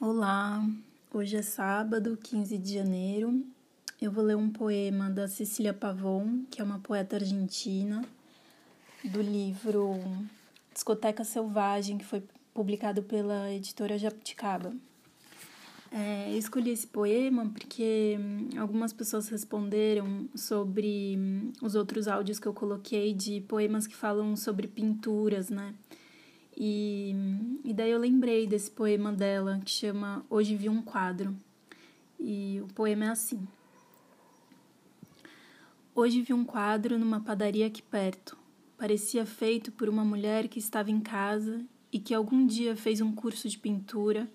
Olá, hoje é sábado, 15 de janeiro. Eu vou ler um poema da Cecília Pavon, que é uma poeta argentina, do livro Discoteca Selvagem, que foi publicado pela editora Jabuticaba. É, eu escolhi esse poema porque algumas pessoas responderam sobre os outros áudios que eu coloquei de poemas que falam sobre pinturas, né? E, e daí eu lembrei desse poema dela que chama Hoje Vi um Quadro. E o poema é assim: Hoje vi um quadro numa padaria aqui perto. Parecia feito por uma mulher que estava em casa e que algum dia fez um curso de pintura,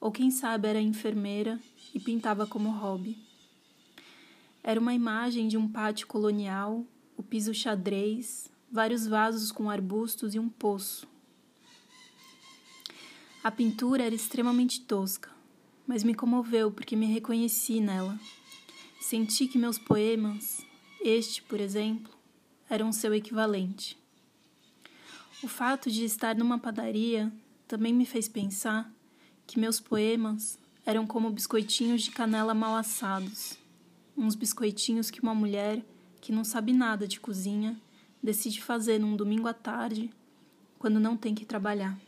ou quem sabe era enfermeira e pintava como hobby. Era uma imagem de um pátio colonial, o piso xadrez, vários vasos com arbustos e um poço a pintura era extremamente tosca, mas me comoveu porque me reconheci nela. Senti que meus poemas, este, por exemplo, eram seu equivalente. O fato de estar numa padaria também me fez pensar que meus poemas eram como biscoitinhos de canela mal assados, uns biscoitinhos que uma mulher que não sabe nada de cozinha decide fazer num domingo à tarde, quando não tem que trabalhar.